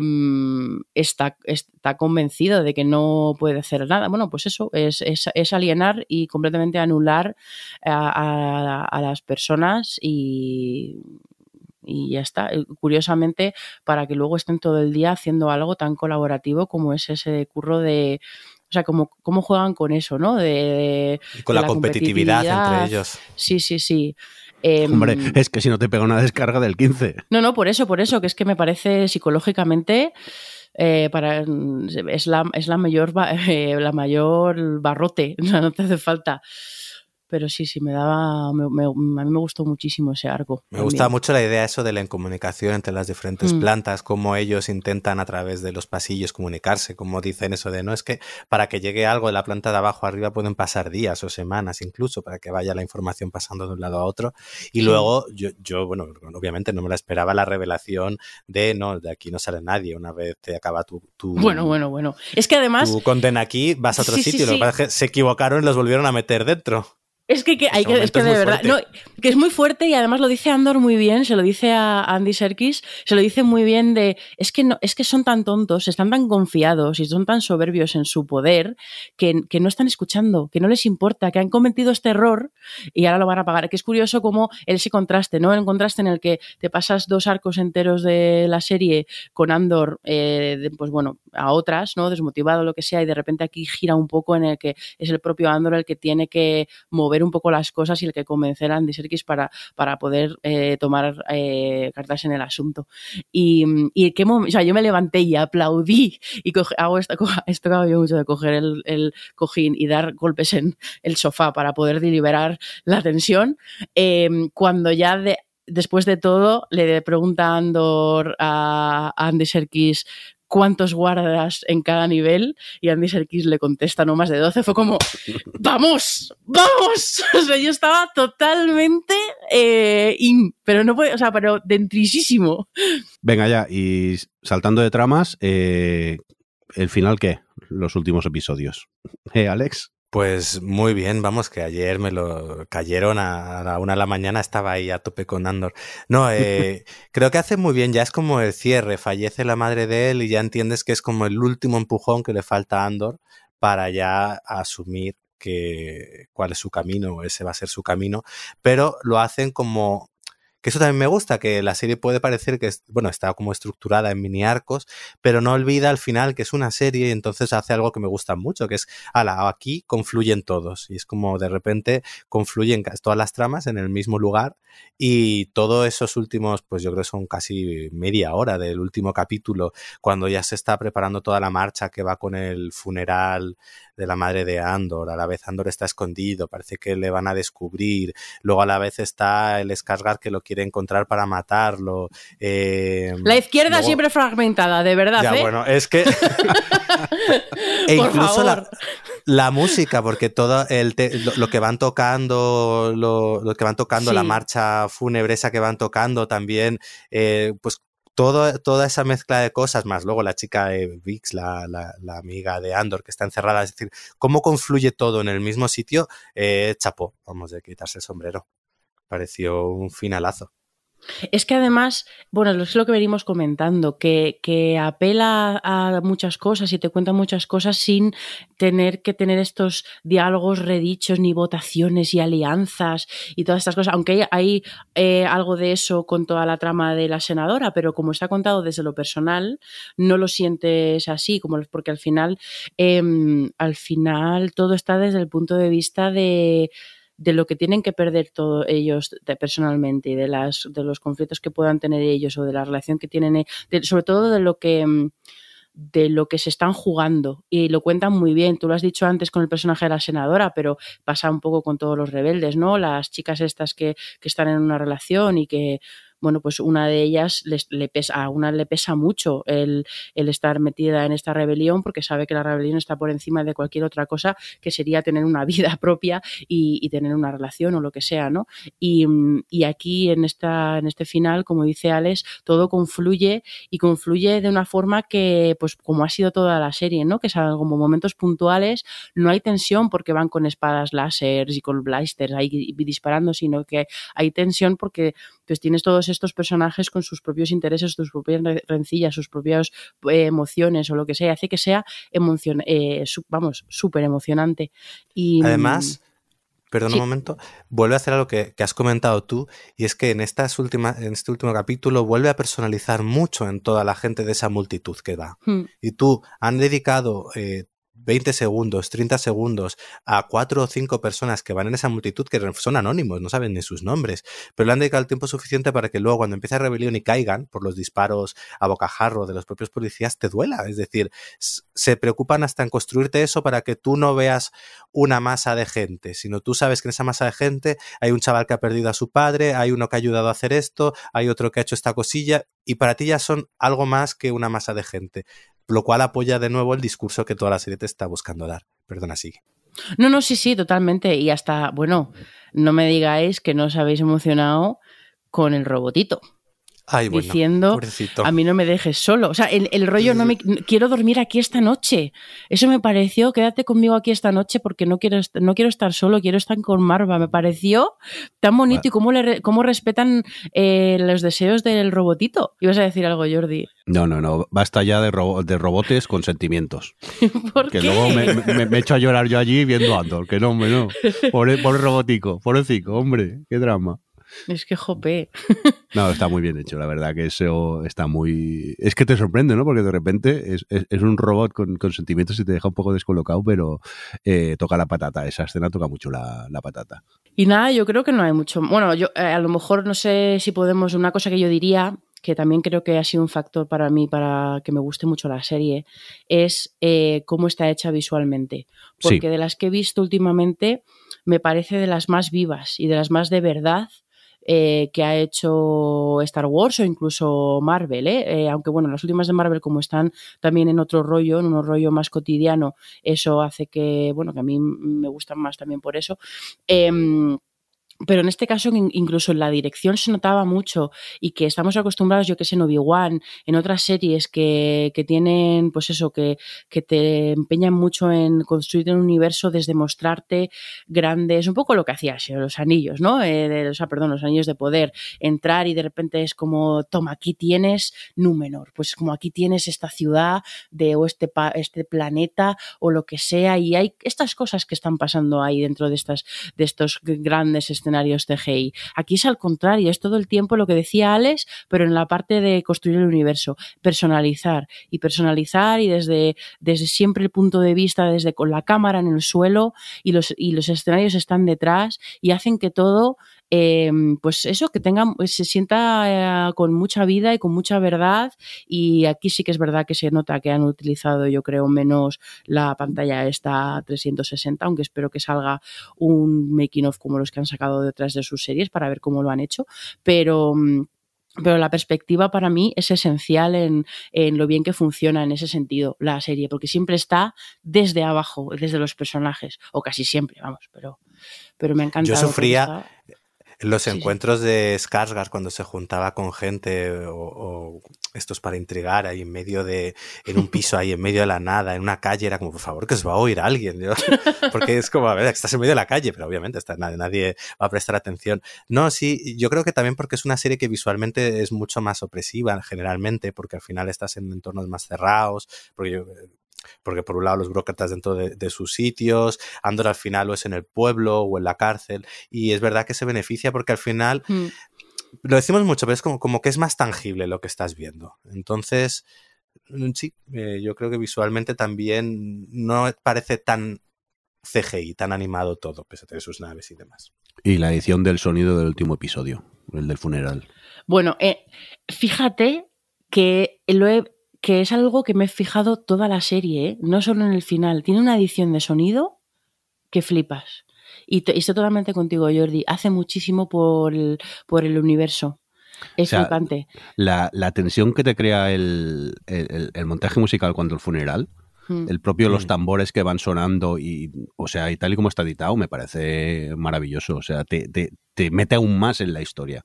[SPEAKER 4] está, está convencido de que no puede hacer nada. Bueno, pues eso, es, es, alienar y completamente anular a, a las personas y y ya está. Curiosamente, para que luego estén todo el día haciendo algo tan colaborativo como es ese curro de, o sea, cómo, cómo juegan con eso, ¿no? De, de
[SPEAKER 6] con
[SPEAKER 4] de
[SPEAKER 6] la, competitividad, competitividad, entre ellos.
[SPEAKER 4] Sí, sí, sí.
[SPEAKER 3] Eh, Hombre, es que si no te pega una descarga del 15.
[SPEAKER 4] No, no, por eso, por eso, que es que me parece psicológicamente eh, para, es, la, es la mayor eh, la mayor barrote, no te hace falta pero sí, sí, me daba, me, me, a mí me gustó muchísimo ese arco.
[SPEAKER 6] Me también. gusta mucho la idea eso de la incomunicación entre las diferentes mm. plantas, cómo ellos intentan a través de los pasillos comunicarse, como dicen eso de, no, es que para que llegue algo de la planta de abajo arriba pueden pasar días o semanas incluso para que vaya la información pasando de un lado a otro. Y luego yo, yo, bueno, obviamente no me la esperaba la revelación de, no, de aquí no sale nadie una vez te acaba tu... tu
[SPEAKER 4] bueno, bueno, bueno. Es que además...
[SPEAKER 6] Tu condena aquí, vas a otro sí, sitio, sí, lo que pasa es que se equivocaron y los volvieron a meter dentro.
[SPEAKER 4] Es que, que hay que, es que de verdad, no, que es muy fuerte y además lo dice Andor muy bien, se lo dice a Andy Serkis, se lo dice muy bien de, es que no, es que son tan tontos, están tan confiados y son tan soberbios en su poder que, que no están escuchando, que no les importa, que han cometido este error y ahora lo van a pagar. Que es curioso como ese contraste, ¿no? El contraste en el que te pasas dos arcos enteros de la serie con Andor, eh, de, pues bueno, a otras, ¿no? Desmotivado, lo que sea, y de repente aquí gira un poco en el que es el propio Andor el que tiene que mover un poco las cosas y el que convencer a Andy Serkis para, para poder eh, tomar eh, cartas en el asunto. Y, y qué o sea, yo me levanté y aplaudí y coge- hago esta, co- esto que hago mucho de coger el, cojín y dar golpes en el sofá para poder deliberar la tensión. eh, cuando ya de, después de todo le pregunta Andor a Andy Serkis cuántos guardas en cada nivel y Andy Serkis le contesta no más de 12. Fue como, ¡vamos! ¡Vamos! O sea, yo estaba totalmente eh, in, pero no puede, o sea, pero dentrisísimo.
[SPEAKER 3] Venga ya, y saltando de tramas, eh, ¿el final qué? Los últimos episodios. ¿Eh, Alex?
[SPEAKER 6] Pues muy bien, vamos, que ayer me lo cayeron a la una de la mañana, estaba ahí a tope con Andor. No, eh, creo que hace muy bien, ya es como el cierre, fallece la madre de él y ya entiendes que es como el último empujón que le falta a Andor para ya asumir que cuál es su camino, o ese va a ser su camino, pero lo hacen como que eso también me gusta, que la serie puede parecer que, bueno, está como estructurada en mini arcos, pero no olvida al final que es una serie y entonces hace algo que me gusta mucho, que es, ala, aquí confluyen todos. Y es como de repente confluyen todas las tramas en el mismo lugar y todos esos últimos, pues yo creo que son casi media hora del último capítulo, cuando ya se está preparando toda la marcha que va con el funeral de la madre de Andor, a la vez Andor está escondido, parece que le van a descubrir, luego a la vez está el Skarsgård que lo quiere encontrar para matarlo. eh,
[SPEAKER 4] La izquierda
[SPEAKER 6] luego-
[SPEAKER 4] siempre fragmentada, de verdad,
[SPEAKER 6] ya,
[SPEAKER 4] ¿eh?
[SPEAKER 6] bueno, es que. e incluso la, música, porque todo el te- lo, lo que van tocando, lo, lo que van tocando, la marcha fúnebre esa que van tocando también, eh, pues todo, toda esa mezcla de cosas, más luego la chica eh, Vix, la, la, la amiga de Andor que está encerrada, es decir, cómo confluye todo en el mismo sitio, eh, chapó, vamos, de quitarse el sombrero. Pareció un finalazo.
[SPEAKER 4] Es que además, bueno, es lo que venimos comentando, que, apela a muchas cosas y te cuenta muchas cosas sin tener que tener estos diálogos redichos, ni votaciones y alianzas y todas estas cosas. Aunque hay, eh, algo de eso con toda la trama de la senadora, pero como está contado desde lo personal, no lo sientes así, como porque al final, eh, al final todo está desde el punto de vista de de lo que tienen que perder todos ellos de, personalmente y de, las, de los conflictos que puedan tener ellos o de la relación que tienen, de, sobre todo de lo que mm, de lo que se están jugando y lo cuentan muy bien. Tú lo has dicho antes con el personaje de la senadora, pero pasa un poco con todos los rebeldes, ¿no? Las chicas estas que, que están en una relación y que bueno, pues una de ellas les, le pesa, a una le pesa mucho el, el, estar metida en esta rebelión porque sabe que la rebelión está por encima de cualquier otra cosa que sería tener una vida propia y, y tener una relación o lo que sea, ¿no? Y, y, aquí en, esta, en este final, como dice Alex, todo confluye y confluye de una forma que, pues como ha sido toda la serie, ¿no? Que son como momentos puntuales, no hay tensión porque van con espadas láser y con blasters ahí disparando, sino que hay tensión porque pues tienes todos estos personajes con sus propios intereses, sus propias rencillas, sus propias eh, emociones o lo que sea, hace que sea emocion eh, vamos, súper emocionante. Y,
[SPEAKER 6] Además, perdón sí. un momento, vuelve a hacer algo que, que, has comentado tú, y es que en, estas últimas, en este último capítulo vuelve a personalizar mucho en toda la gente de esa multitud que va.
[SPEAKER 4] Hmm.
[SPEAKER 6] Y tú han dedicado eh, 20 segundos, 30 segundos a cuatro o cinco personas que van en esa multitud que son anónimos, no saben ni sus nombres, pero le han dedicado el tiempo suficiente para que luego cuando empiece la rebelión y caigan por los disparos a bocajarro de los propios policías te duela. Es decir, se preocupan hasta en construirte eso para que tú no veas una masa de gente, sino tú sabes que en esa masa de gente hay un chaval que ha perdido a su padre, hay uno que ha ayudado a hacer esto, hay otro que ha hecho esta cosilla y para ti ya son algo más que una masa de gente lo cual apoya de nuevo el discurso que toda la serie te está buscando dar. Perdona, sigue.
[SPEAKER 4] No, no, sí, sí, totalmente. Y hasta, bueno, no me digáis que no os habéis emocionado con el robotito.
[SPEAKER 6] Ay, bueno,
[SPEAKER 4] diciendo
[SPEAKER 6] pobrecito.
[SPEAKER 4] a mí no me dejes solo. O sea, el, el rollo no me quiero dormir aquí esta noche. Eso me pareció, quédate conmigo aquí esta noche porque no quiero, no quiero estar solo, quiero estar con Marva. Me pareció tan bonito y cómo, le, cómo respetan eh, los deseos del robotito. Ibas a decir algo, Jordi.
[SPEAKER 3] No, no, no. Basta ya de, robo- de robotes con sentimientos.
[SPEAKER 4] ¿Por
[SPEAKER 3] Que
[SPEAKER 4] qué?
[SPEAKER 3] luego me, me- me echo a llorar yo allí viendo Andor. Que no, hombre, no. Pobre, pobre robotico, pobrecito, hombre. Qué drama.
[SPEAKER 4] Es que jope.
[SPEAKER 3] No, está muy bien hecho, la verdad que eso está muy... Es que te sorprende, ¿no? Porque de repente es, es- es un robot con, con sentimientos y te deja un poco descolocado, pero eh, toca la patata. Esa escena toca mucho la, la patata.
[SPEAKER 4] Y nada, yo creo que no hay mucho. Bueno, yo eh, a lo mejor no sé si podemos. Una cosa que yo diría, que también creo que ha sido un factor para mí, para que me guste mucho la serie, es eh, cómo está hecha visualmente.
[SPEAKER 3] Sí.
[SPEAKER 4] Porque de las que he visto últimamente, me parece de las más vivas y de las más de verdad. Eh, que ha hecho Star Wars o incluso Marvel, ¿eh? Eh, aunque bueno, las últimas de Marvel como están también en otro rollo, en un rollo más cotidiano, eso hace que, bueno, que a mí me gustan más también por eso. Pero en este caso, in- incluso en la dirección se notaba mucho y que estamos acostumbrados, yo que sé, en Obi-Wan, en otras series que, que tienen, pues eso, que, que te empeñan mucho en construir un universo desde mostrarte grandes, un poco lo que hacía los Anillos, ¿no? Eh, o sea, perdón, los Anillos de Poder, entrar y de repente es como, toma, aquí tienes Númenor, pues como aquí tienes esta ciudad de, o este, este planeta o lo que sea, y hay estas cosas que están pasando ahí dentro de estas de estos grandes escenarios CGI. Aquí es al contrario, es todo el tiempo lo que decía Alex, pero en la parte de construir el universo, personalizar y personalizar y desde, desde siempre el punto de vista, desde con la cámara en el suelo y los, y los escenarios están detrás y hacen que todo eh, pues eso, que tenga, se sienta eh, con mucha vida y con mucha verdad. Y aquí sí que es verdad que se nota que han utilizado, yo creo, menos la pantalla esta 360, aunque espero que salga un making of como los que han sacado detrás de sus series para ver cómo lo han hecho. Pero. mm, pero la perspectiva para mí es esencial en, en, lo bien que funciona en ese sentido la serie, porque siempre está desde abajo, desde los personajes, o casi siempre, vamos, pero, pero me encanta.
[SPEAKER 6] Yo sufría. Los
[SPEAKER 4] Sí,
[SPEAKER 6] encuentros de Skarsgård cuando se juntaba con gente o, o estos para intrigar ahí en medio de, en un piso ahí en medio de la nada, en una calle, era como, por favor, que os va a oír alguien. ¿no? Porque es como, a ver, estás en medio de la calle, pero obviamente está, nadie, nadie va a prestar atención. No, sí, yo creo que también porque es una serie que visualmente es mucho más opresiva generalmente, porque al final estás en entornos más cerrados, porque yo, porque por un lado los burócratas dentro de, de, sus sitios, Andor al final o es en el pueblo o en la cárcel, y es verdad que se beneficia porque al final,
[SPEAKER 4] Mm.
[SPEAKER 6] lo decimos mucho, pero es como, como que es más tangible lo que estás viendo. Entonces, mm, sí, eh, yo creo que visualmente también no parece tan CGI, tan animado todo, pese a tener sus naves y demás.
[SPEAKER 3] Y la edición del sonido del último episodio, el del funeral.
[SPEAKER 4] Bueno, eh, fíjate que lo he, que es algo que me he fijado toda la serie, ¿eh? no solo en el final. Tiene una edición de sonido que flipas. Y, estoy totalmente contigo, Jordi. Hace muchísimo por el, por el universo. Es
[SPEAKER 3] O sea,
[SPEAKER 4] flipante.
[SPEAKER 3] La, la, tensión que te crea el, el, el, montaje musical cuando el funeral,
[SPEAKER 4] Mm.
[SPEAKER 3] el propio los tambores que van sonando y, o sea, y tal y como está editado, me parece maravilloso. O sea, te, te, te mete aún más en la historia.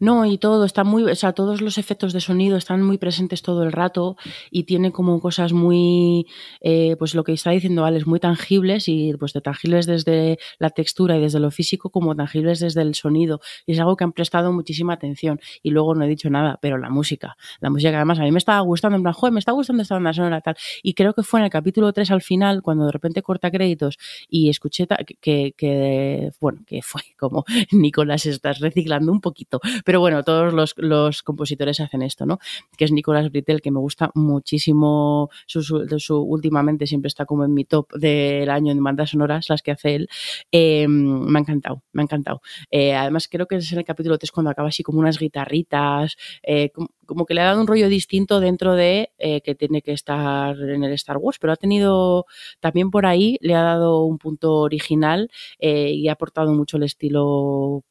[SPEAKER 4] No, y todo, está muy, o sea, todos los efectos de sonido están muy presentes todo el rato y tiene como cosas muy, eh, pues lo que está diciendo Alex, muy tangibles y pues de tangibles desde la textura y desde lo físico como tangibles desde el sonido. Y es algo que han prestado muchísima atención. Y luego no he dicho nada, pero la música, la música que además a mí me estaba gustando, en plan, joder, me está gustando esta banda sonora tal. Y creo que fue en el capítulo 3 al final, cuando de repente corta créditos y escuché que, que bueno, que fue como Nicolás, estás reciclando un poquito pero bueno, todos los, los, compositores hacen esto, ¿no? Que es Nicolás Britell, que me gusta muchísimo, su, su, su, últimamente siempre está como en mi top del año en bandas sonoras, las que hace él. Eh, me ha encantado, me ha encantado. Eh, además, creo que es en el capítulo 3 cuando acaba así como unas guitarritas, eh, como, como, que le ha dado un rollo distinto dentro de eh, que tiene que estar en el Star Wars, pero ha tenido también por ahí, le ha dado un punto original y ha aportado mucho el estilo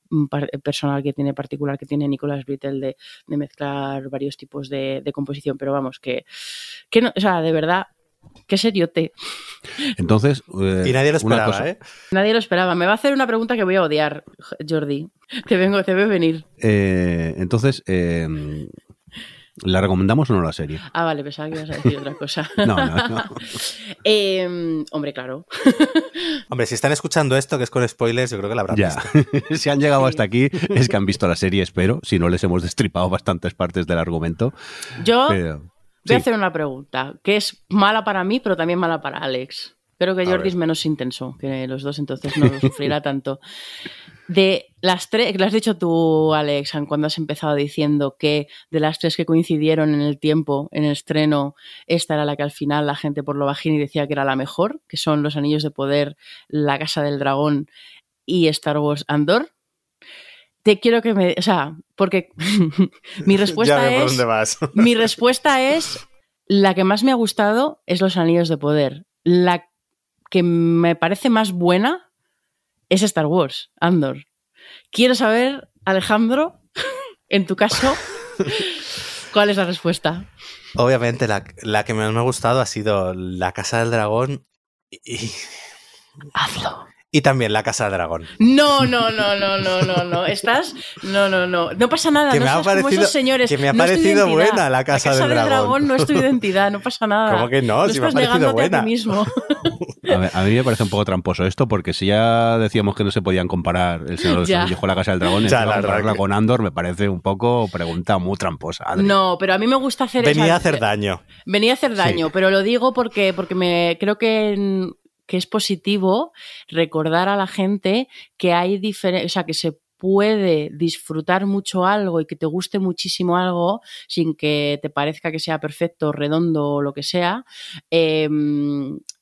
[SPEAKER 4] personal que tiene, particular que tiene Nicolás Britell de, de mezclar varios tipos de, de, composición, pero vamos, que, que no, o sea, de verdad, Qué seriote.
[SPEAKER 3] Entonces. eh,
[SPEAKER 6] Y nadie lo esperaba,
[SPEAKER 3] cosa,
[SPEAKER 6] ¿eh?
[SPEAKER 4] Nadie lo esperaba. Me va a hacer una pregunta que voy a odiar, Jordi. Te vengo, te veo venir.
[SPEAKER 3] eh, entonces, eh, ¿la recomendamos o no la serie?
[SPEAKER 4] Ah, vale, pensaba que ibas a decir otra cosa.
[SPEAKER 3] No, no, no.
[SPEAKER 4] Eh, hombre, claro.
[SPEAKER 6] Hombre, si están escuchando esto, que es con spoilers, yo creo que la habrán
[SPEAKER 3] Ya.
[SPEAKER 6] visto.
[SPEAKER 3] si han llegado hasta aquí, es que han visto la serie, espero. Si no, les hemos destripado bastantes partes del argumento.
[SPEAKER 4] Yo
[SPEAKER 3] Pero,
[SPEAKER 4] voy a hacer una pregunta que es mala para mí, pero también mala para Alex. Creo que Jordi es menos intenso que los dos, entonces no lo sufrirá tanto. De las tres, lo has dicho tú, Alex, cuando has empezado diciendo que de las tres que coincidieron en el tiempo, en el estreno, esta era la que al final la gente por lo bajín y decía que era la mejor, que son Los Anillos de Poder, La Casa del Dragón y Star Wars Andor. Te quiero que me. O sea, porque mi respuesta es.
[SPEAKER 6] dónde vas.
[SPEAKER 4] Mi respuesta es la que más me ha gustado es Los Anillos de Poder. La que me parece más buena es Star Wars, Andor. Quiero saber, Alejandro, en tu caso, ¿cuál es la respuesta?
[SPEAKER 6] Obviamente, la, la que más me ha gustado ha sido La Casa del Dragón y,
[SPEAKER 4] Hazlo.
[SPEAKER 6] Y también La Casa del Dragón.
[SPEAKER 4] No, no, no, no, no, no, no. Estás. No, no, no. No pasa nada.
[SPEAKER 6] Que
[SPEAKER 4] no
[SPEAKER 6] me ha
[SPEAKER 4] como
[SPEAKER 6] parecido-
[SPEAKER 4] esos señores.
[SPEAKER 6] que me ha
[SPEAKER 4] No
[SPEAKER 6] parecido buena La Casa del Dragón.
[SPEAKER 4] no es tu identidad, no pasa nada.
[SPEAKER 6] ¿Cómo que no? Si me ha parecido
[SPEAKER 4] negándote a
[SPEAKER 6] buena.
[SPEAKER 4] ti mismo.
[SPEAKER 3] A, ver, a mí me parece un poco tramposo esto, porque si ya decíamos que no se podían comparar el Señor de los con la Casa del Dragón,
[SPEAKER 6] Ya, la
[SPEAKER 3] compararla
[SPEAKER 6] que-
[SPEAKER 3] con Andor me parece un poco pregunta muy tramposa. Adri.
[SPEAKER 4] No, pero a mí me gusta hacer
[SPEAKER 6] Venía
[SPEAKER 4] esa-
[SPEAKER 6] a hacer daño.
[SPEAKER 4] Venía a hacer daño,
[SPEAKER 3] Sí.
[SPEAKER 4] pero lo digo porque, porque me creo que, que es positivo recordar a la gente que hay diferentes, o sea, que se puede disfrutar mucho algo y que te guste muchísimo algo sin que te parezca que sea perfecto, redondo o lo que sea. Eh,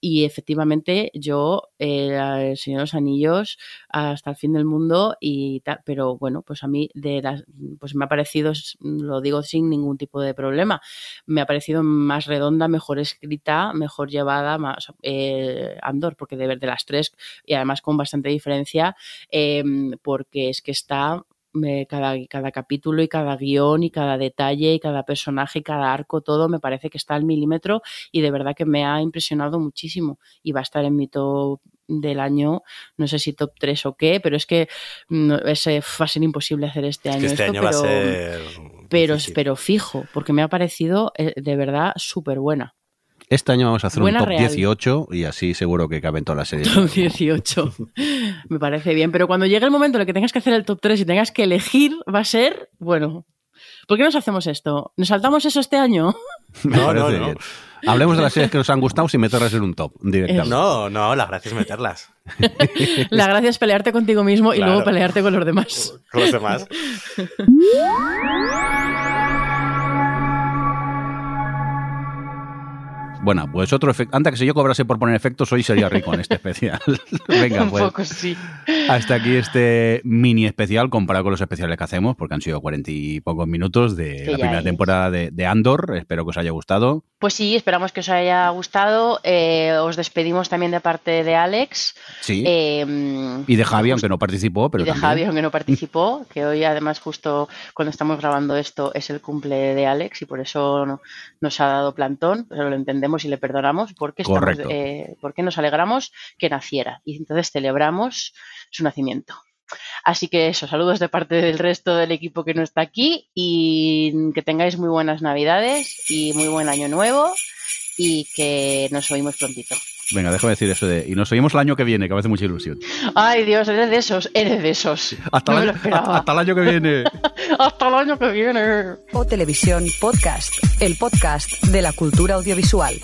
[SPEAKER 4] y efectivamente yo, eh, El Señor de los Anillos, hasta el fin del mundo y tal, pero bueno, pues a mí de las, pues me ha parecido, lo digo sin ningún tipo de problema, me ha parecido más redonda, mejor escrita, mejor llevada, más eh, Andor, porque de ver de las tres, y además con bastante diferencia, eh, porque es que está me- cada, cada capítulo y cada guion y cada detalle y cada personaje y cada arco, todo me parece que está al milímetro y de verdad que me ha impresionado muchísimo y va a estar en mi top del año, no sé si top 3 o qué, pero es que no, ese, va a ser imposible hacer este
[SPEAKER 6] Es
[SPEAKER 4] año.
[SPEAKER 6] que este
[SPEAKER 4] esto,
[SPEAKER 6] año va a
[SPEAKER 4] pero-
[SPEAKER 6] ser.
[SPEAKER 4] pero, pero fijo, porque me ha parecido eh, de verdad súper buena.
[SPEAKER 3] Este año vamos a hacer
[SPEAKER 4] Buena
[SPEAKER 3] un top
[SPEAKER 4] real.
[SPEAKER 3] 18 y así seguro que caben todas las series.
[SPEAKER 4] Top 18. me parece bien, pero cuando llegue el momento en el que tengas que hacer el top 3 y tengas que elegir, va a ser, bueno, ¿por qué nos hacemos esto? ¿Nos saltamos eso este año?
[SPEAKER 3] Me
[SPEAKER 6] No, no, no.
[SPEAKER 3] bien. Hablemos de las series que nos han gustado sin meterlas en un top directamente.
[SPEAKER 6] No, no, la gracia es meterlas.
[SPEAKER 4] La gracia es pelearte contigo mismo y
[SPEAKER 6] Claro.
[SPEAKER 4] luego pelearte con los demás.
[SPEAKER 6] Con los demás.
[SPEAKER 3] Bueno, pues otro efecto. Antes que si yo cobrase por poner efectos, hoy sería rico en este especial. Venga,
[SPEAKER 8] Un
[SPEAKER 3] pues.
[SPEAKER 8] poco sí.
[SPEAKER 3] Hasta aquí este mini especial comparado con los especiales que hacemos, porque han sido cuarenta y pocos minutos de
[SPEAKER 8] Que
[SPEAKER 3] la primera
[SPEAKER 8] es.
[SPEAKER 3] temporada de, de Andor. Espero que os haya gustado.
[SPEAKER 8] Pues sí, esperamos que os haya gustado. Eh, os despedimos también de parte de Alex.
[SPEAKER 3] Sí.
[SPEAKER 8] Eh,
[SPEAKER 3] y de Javi, aunque no participó, pero
[SPEAKER 8] y de
[SPEAKER 3] también.
[SPEAKER 8] Javi, aunque no participó, que hoy además justo cuando estamos grabando esto es el cumple de Alex y por eso no- nos ha dado plantón, pero lo entendemos y le perdonamos porque, estamos, eh, porque nos alegramos que naciera y entonces celebramos su nacimiento. Así que eso, saludos de parte del resto del equipo que no está aquí y que tengáis muy buenas navidades y muy buen año nuevo y que nos oímos prontito.
[SPEAKER 3] Venga, déjame decir eso de. Y nos oímos el año que viene, que me hace mucha ilusión.
[SPEAKER 8] Ay Dios, eres de esos, eres de esos.
[SPEAKER 3] Hasta,
[SPEAKER 8] No
[SPEAKER 3] el, año, hasta el año que viene.
[SPEAKER 8] Hasta el año que viene.
[SPEAKER 1] O Televisión Podcast, el podcast de la cultura audiovisual.